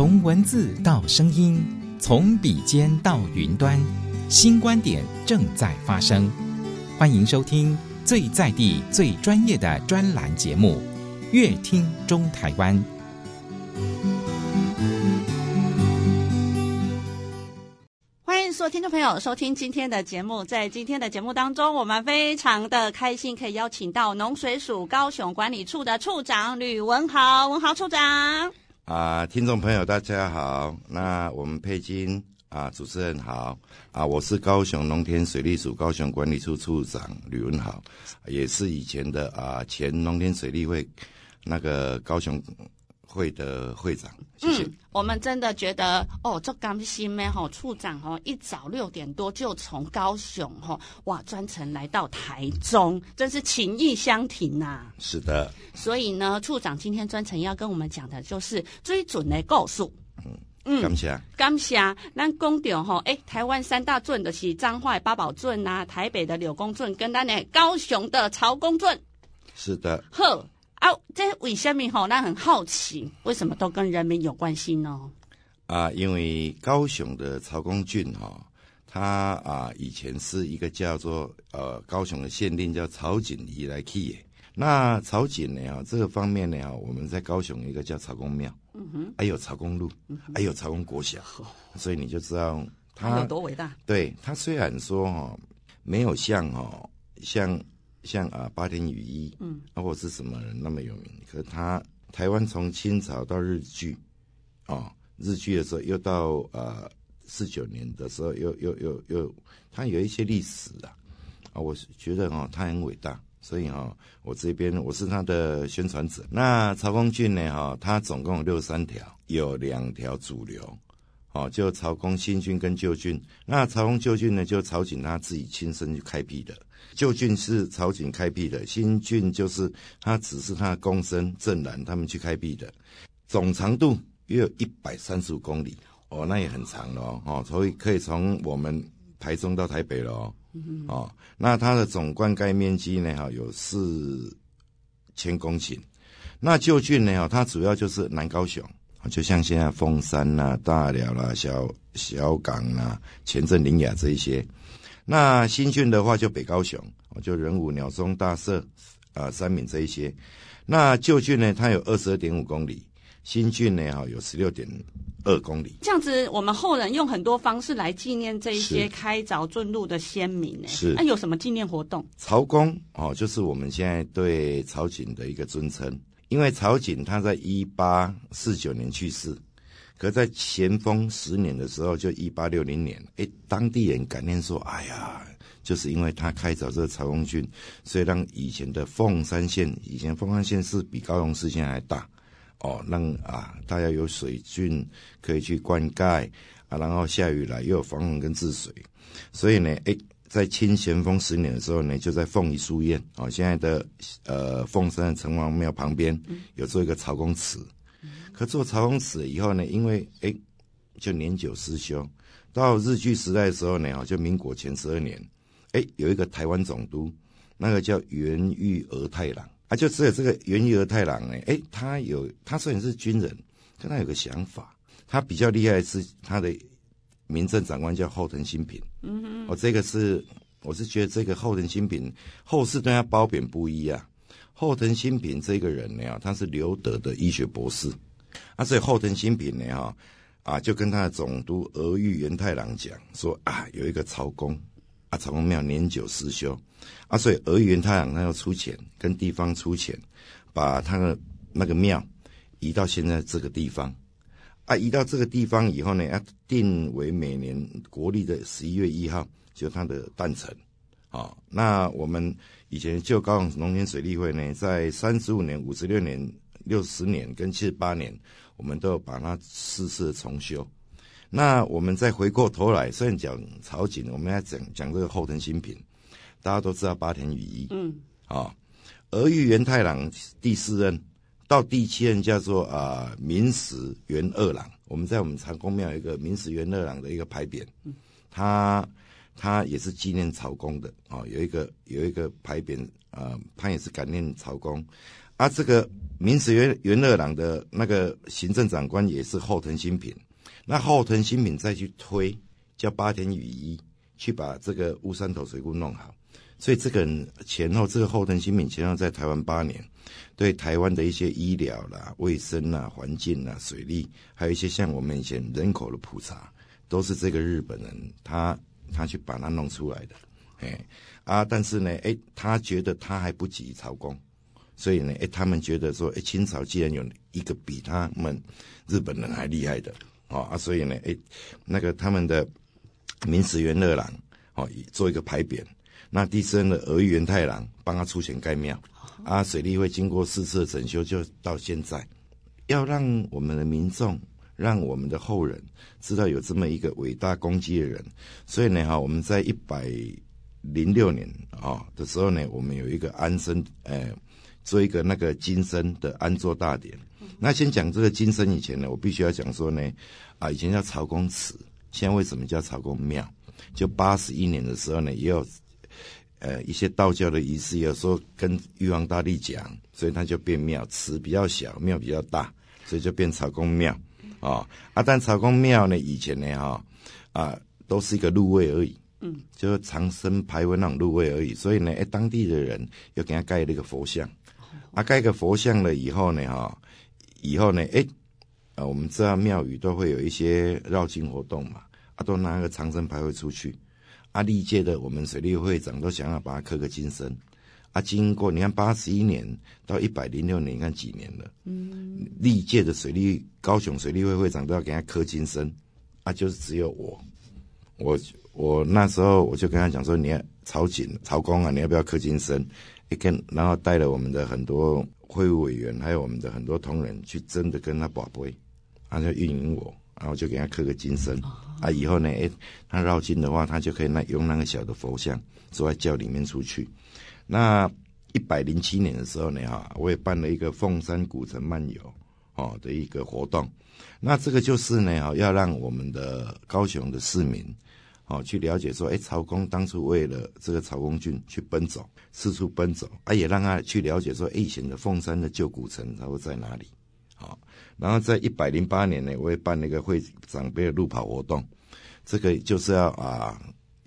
从文字到声音，从笔尖到云端，新观点正在发生。欢迎收听最在地、最专业的专栏节目《乐听中台湾》。欢迎所有听众朋友收听今天的节目。在今天的节目当中，我们非常的开心，可以邀请到农水署高雄管理处的处长吕文豪，文豪处长。啊，听众朋友，大家好。那我们佩金啊，主持人好啊，我是高雄农田水利署高雄管理处处长吕文豪，也是以前的啊前农田水利会那个高雄。会的会长，谢谢。嗯，我们真的觉得哦，这甘心咩吼，处长吼一早六点多就从高雄吼哇专程来到台中，真是情意相挺呐、啊。是的。所以呢，处长今天专程要跟我们讲的就是追准的告诉。嗯嗯，感谢感谢。咱讲到吼，哎，台湾三大圳的是彰化八宝圳呐，台北的柳公圳，跟咱的高雄的曹公圳。是的。呵。啊，这为什么吼？那很好奇，为什么都跟人民有关系呢？啊，因为高雄的曹公俊哈，他啊以前是一个叫做呃高雄的县令叫曹景仪来去的。那曹景呢啊，这个方面呢，我们在高雄一个叫曹公庙，嗯哼，还有曹公路，嗯、还有曹公国小，所以你就知道他有多伟大。对，他虽然说哈没有像哈像。像啊，八田雨衣，嗯，啊，或是什么人那么有名？可是他台湾从清朝到日据，哦，日据的时候又到呃四九年的时候又又又又，他有一些历史啊，啊，我是觉得哦，他很伟大，所以哦，我这边我是他的宣传者。那曹公圳呢，哈，他总共有六十三条，有两条主流，哦，就曹公新圳跟旧圳。那曹公旧圳呢，就曹景他自己亲身去开辟的。旧郡是曹景开辟的，新郡就是他只是他的公孙郑兰他们去开辟的，总长度约有一百三十五公里。哦，那也很长了哦，所以可以从我们台中到台北了哦，哦，那它的总灌溉面积呢哈有四千公顷，那旧郡呢哈它主要就是南高雄，就像现在凤山呐、啊、大寮啦、小小港啊、前镇林雅这一些。那新郡的话就北高雄，就仁武、鸟松、大社、啊三民这一些。那旧郡呢，它有二十二点五公里，新郡呢哈有十六点二公里。这样子，我们后人用很多方式来纪念这一些开凿圳路的先民呢。是。那有什么纪念活动？曹公哦，就是我们现在对曹景的一个尊称，因为曹景他在一八四九年去世。可在咸丰十年的时候，就一八六零年，哎，当地人感念说，哎呀，就是因为他开凿这个曹公圳，所以让以前的凤山县，以前凤山县是比高雄市现在还大，哦，让啊大家有水圳可以去灌溉啊，然后下雨来又有防洪跟治水，所以呢，哎，在清咸丰十年的时候呢，就在凤仪书院，哦，现在的呃凤山城隍庙旁边有做一个曹公祠。可做曹公祠以后呢，因为哎，就年久失修，到日据时代的时候呢，就民国前十二年，哎，有一个台湾总督，那个叫源裕儿太郎啊，就只有这个源裕儿太郎呢，哎，他有他虽然是军人，但他有个想法，他比较厉害的是他的民政长官叫后藤新平，嗯哦、这个是我是觉得这个后藤新平后世对他褒贬不一啊，后藤新平这个人呢，他是留德的医学博士。啊，所以后藤新平呢，哈，啊，就跟他的总督俄玉元太郎讲说啊，有一个曹公，啊，曹公庙年久失修，啊，所以俄玉元太郎他要出钱，跟地方出钱，把他的那个庙移到现在这个地方，啊，移到这个地方以后呢，要定为每年国历的十一月一号，就他的诞辰，啊，那我们以前就高雄农田水利会呢，在三十五年、五十六年。六十年跟七十八年，我们都把它四次重修。那我们再回过头来，虽然讲曹景，我们要讲讲这个后藤新平，大家都知道八田雨衣，嗯，啊、哦，儿玉源太郎第四任到第七任叫做啊明史元二郎。我们在我们长公庙有一个明史元二郎的一个牌匾，嗯，他也是纪念曹公的啊、哦，有一个有一个牌匾啊，他也是感念曹公。啊，这个明慈元元二郎的那个行政长官也是后藤新平，那后藤新平再去推叫八田雨衣去把这个乌山头水库弄好，所以这个前后这个后藤新平前后在台湾八年，对台湾的一些医疗啦、卫生啦、环境啦、水利，还有一些像我们以前人口的普查，都是这个日本人他他去把它弄出来的，哎啊，但是呢，哎，他觉得他还不及曹公，所以呢，哎，他们觉得说，哎，清朝既然有一个比他们日本人还厉害的，哦啊，所以呢，哎，那个他们的明慈元二郎，哦，做一个牌匾，那第三的儿玉源太郎帮他出钱盖庙。啊，水利会经过四次整修，就到现在，要让我们的民众，让我们的后人知道有这么一个伟大功绩的人。所以呢，哈，我们在一百零六年啊的时候呢，我们有一个安身，呃，做一个那个金身的安坐大典。那先讲这个金身以前呢，我必须要讲说呢，啊，以前叫曹公祠，现在为什么叫曹公庙？就八十一年的时候呢，也有。呃，一些道教的仪式，有时候跟玉皇大帝讲，所以他就变庙，祠比较小，庙比较大，所以就变曹公庙。哦，啊，但曹公庙呢，以前呢，哈，啊，都是一个入位而已，嗯，就是长生牌位那种入位而已。所以呢，哎，当地的人又给他盖了一个佛像，啊，盖个佛像了以后呢，哈，以后呢，哎，啊，我们知道庙宇都会有一些绕境活动嘛，啊，都拿个长生牌位出去。啊，历届的我们水利会长都想要把它刻个金身，啊，经过你看八十一年到一百零六年，你看几年了？嗯，历届的水利高雄水利会会长都要给他刻金身，啊，就是只有我，我我那时候我就跟他讲说，你要曹景曹公啊，你要不要刻金身？一跟然后带了我们的很多会务委员，还有我们的很多同仁去真的跟他宝贝，他就运营我。然后就给他刻个金身，啊，以后呢，诶，他绕境的话，他就可以那用那个小的佛像坐在轿里面出去。那一百零七年的时候呢，哈，我也办了一个凤山古城漫游，哦的一个活动。那这个就是呢，哈，要让我们的高雄的市民，哦，去了解说，诶，曹公当初为了这个曹公圳去奔走，四处奔走，啊，也让他去了解说，诶，以前的凤山的旧古城，它会在哪里？好，然后在一百零八年呢，我也办了一个会长辈的路跑活动，这个就是要啊，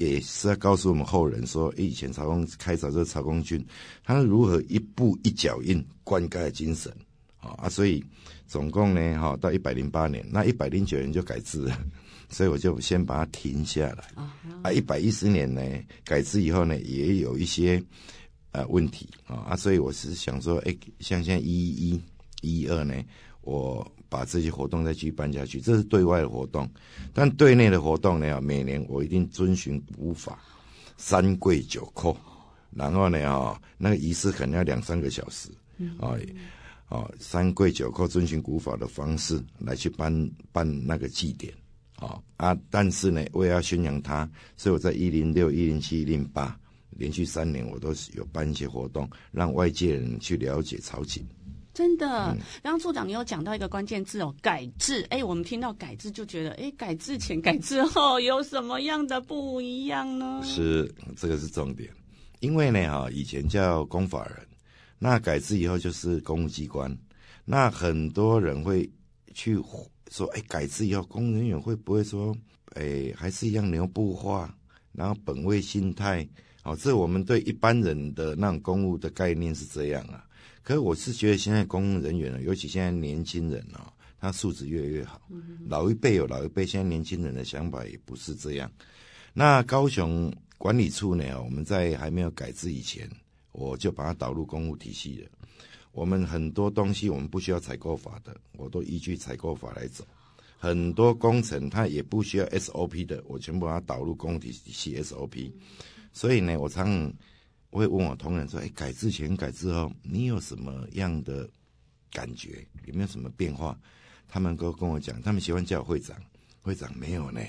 也是要告诉我们后人说，以前曹公开凿这个曹公圳，他是如何一步一脚印灌溉精神，啊，所以总共呢，哈，到一百零八年，那一百零九年就改制了，所以我就先把它停下来。啊，一百一十年呢，改制以后呢，也有一些呃问题啊，所以我是想说，哎，像现在一一一。一二呢，我把这些活动再继续办下去，这是对外的活动。但对内的活动呢，每年我一定遵循古法，三跪九叩，然后呢，啊，那个仪式可能要两三个小时，啊，啊，三跪九叩，遵循古法的方式来去办办那个祭典，啊啊，但是呢，我也要宣扬它，所以我在一零六、一零七、一零八连续三年，我都是有办一些活动，让外界人去了解曹景。真的，刚刚处长你有讲到一个关键字哦，改制。哎，我们听到改制就觉得，哎，改制前、改制后有什么样的不一样呢？是，这个是重点。因为呢，哈，以前叫公法人，那改制以后就是公务机关。那很多人会去说，哎，改制以后，公务人员会不会说，哎，还是一样牛步化，然后本位心态？哦，这我们对一般人的那种公务的概念是这样啊。可是我是觉得现在公务人员呢，尤其现在年轻人啊，他素质越来越好。老一辈有老一辈，现在年轻人的想法也不是这样。那高雄管理处呢，我们在还没有改制以前，我就把它导入公务体系了。我们很多东西我们不需要采购法的，我都依据采购法来走。很多工程它也不需要 SOP 的，我全部把它导入公务体系 SOP。所以呢，我常。我会问我同仁说：“哎，改制前、改制后，你有什么样的感觉？有没有什么变化？”他们都跟我讲，他们喜欢叫我会长。会长没有呢，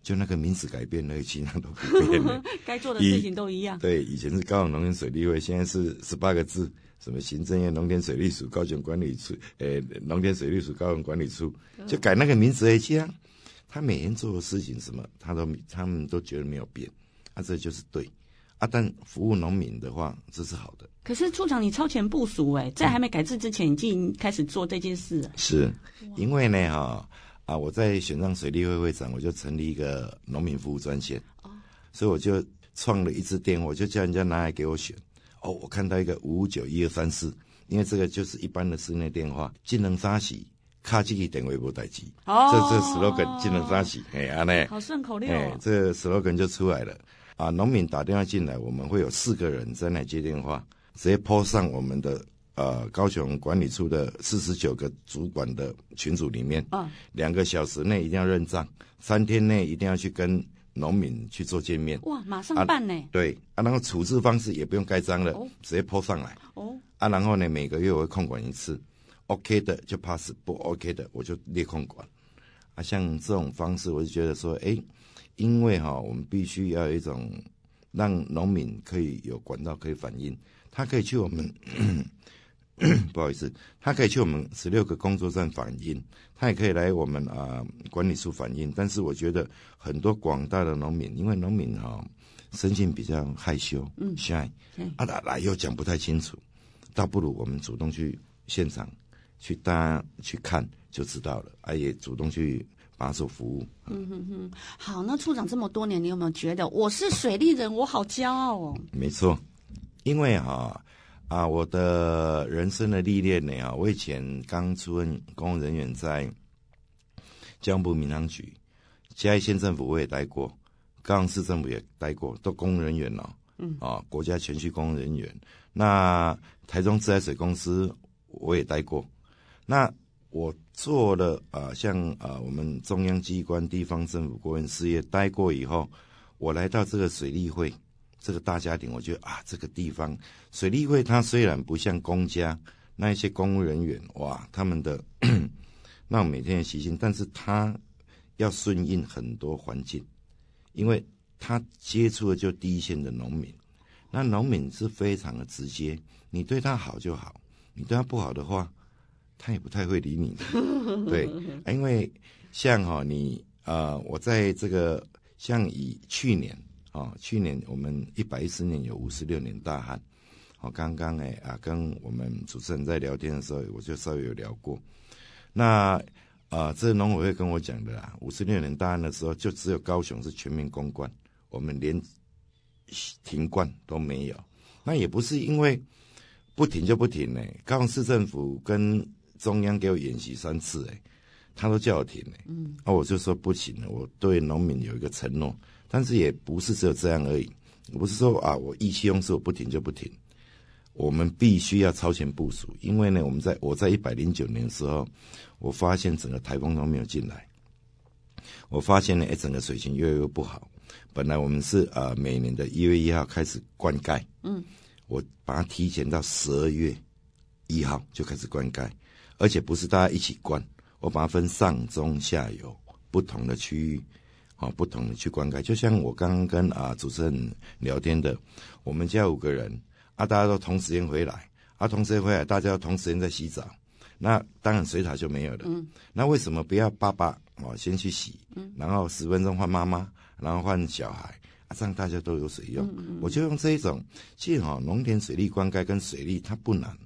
就那个名字改变了，其他都不变了。该做的事情都一样。对，以前是高雄农田水利会，现在是十八个字，什么行政院农田水利署高雄管理处，呃，农田水利署高雄管理处，就改那个名字而已。这样，他每天做的事情什么，他都他们都觉得没有变，啊，这就是对。啊，但服务农民的话，这是好的。可是处长，你超前部署哎，在还没改制之前，已经开始做这件事了。是，因为呢，哈啊，我在选上水利会会长，我就成立一个农民服务专线，哦，所以我就创了一支电话，我就叫人家拿来给我选。哦，我看到一个五五九一二三四，因为这个就是一般的室内电话，技能杀洗，卡机器电话不待机。哦，这这 slogan 技能杀洗，哎，啊呢，好顺口溜，哦，哎，这 slogan 就出来了。啊，农民打电话进来，我们会有四个人在那接电话。直接 po 上我们的呃高雄管理处的四十九个主管的群组里面，啊，两个小时内一定要认账，三天内一定要去跟农民去做见面。哇，马上办呢？啊对啊，然后处置方式也不用盖章了，哦，直接 po 上来。哦，啊，然后呢，每个月我会控管一次，OK 的就 pass，不 OK 的我就列控管。啊，像这种方式，我就觉得说，哎，因为哈，我们必须要有一种让农民可以有管道可以反映。他可以去我们，不好意思，他可以去我们十六个工作站反映，他也可以来我们啊、呃、管理处反映。但是我觉得很多广大的农民，因为农民哈、哦、生性比较害羞，嗯，shy，啊来来又讲不太清楚，倒不如我们主动去现场去大家去看就知道了，啊也主动去把手服务。嗯哼哼，好，那处长这么多年，你有没有觉得我是水利人，我好骄傲哦？没错。因为哈啊，我的人生的历练呢啊，我以前刚出任公务人员，在交通部民航局、嘉义县政府我也待过，高雄市政府也待过，都公务人员了。嗯啊，国家全区公务人员。那台中自来水公司我也待过。那我做了啊，像啊，我们中央机关、地方政府、国营事业待过以后，我来到这个水利会。这个大家庭，我觉得啊，这个地方水利会，它虽然不像公家那一些公务人员，哇，他们的 那种每天的习性，但是他要顺应很多环境，因为他接触的就第一线的农民，那农民是非常的直接，你对他好就好，你对他不好的话，他也不太会理你的。对，因为像哈、你呃，我在这个像以去年。哦，去年我们一百一十年有五十六年大旱。哦，刚刚哎啊，跟我们主持人在聊天的时候，我就稍微有聊过。那啊，这农委会跟我讲的啦，五十六年大旱的时候，就只有高雄是全面公灌，我们连停灌都没有。那也不是因为不停就不停呢，高雄市政府跟中央给我演习三次，哎，他都叫我停哎。嗯，那我就说不行了，我对农民有一个承诺。但是也不是只有这样而已，我不是说啊，我意气用事，我不停就不停。我们必须要超前部署，因为呢，我们在我在一百零九年的时候，我发现整个台风都没有进来，我发现呢，哎，整个水情越来越不好。本来我们是呃每年的一月一号开始灌溉，嗯，我把它提前到十二月一号就开始灌溉，而且不是大家一起灌，我把它分上中下游不同的区域。哦，不同的去灌溉，就像我刚刚跟啊主持人聊天的，我们家五个人啊，大家都同时间回来，啊，同时间回来，大家都同时间在洗澡，那当然水塔就没有了。嗯，那为什么不要爸爸哦先去洗，然后十分钟换妈妈，然后换小孩，啊，这样大家都有水用。嗯，我就用这一种，其实哈，农田水利灌溉跟水利它不难，它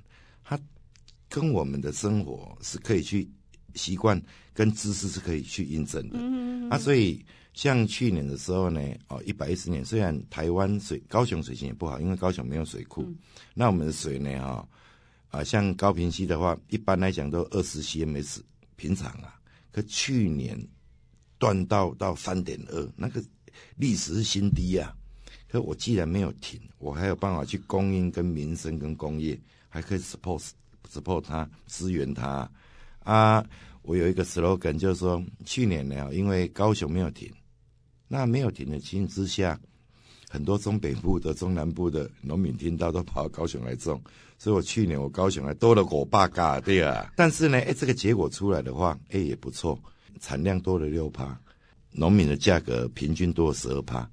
跟我们的生活是可以去习惯，跟知识是可以去印证的。嗯，啊，所以。像去年的时候呢，哦，一百一十年，虽然台湾水高雄水情也不好，因为高雄没有水库，嗯、那我们的水呢，哈、哦，啊，像高平溪的话，一般来讲都二十 cms 平常啊，可去年断到到三点二，那个历史是新低啊。可我既然没有停，我还有办法去供应跟民生跟工业，还可以 support support 他，支援他啊。我有一个 slogan，就是说去年呢，因为高雄没有停。那没有停的情形之下，很多中北部的、中南部的农民听到都跑到高雄来种，所以我去年我高雄还多了五百甲，对啊。但是呢，哎，这个结果出来的话，哎也不错，产量多了六趴，农民的价格平均多了十二趴，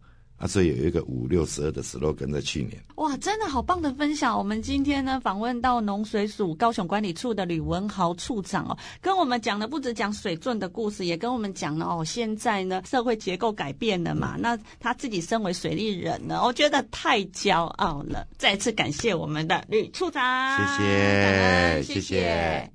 所以有一个五六十二的 slogan 在去年。哇，真的好棒的分享！我们今天呢访问到农水署高雄管理处的吕文豪处长哦，跟我们讲的不止讲水圳的故事，也跟我们讲了哦，现在呢社会结构改变了嘛，嗯、那他自己身为水利人呢，我觉得太骄傲了。再次感谢我们的吕处长，谢谢。谢谢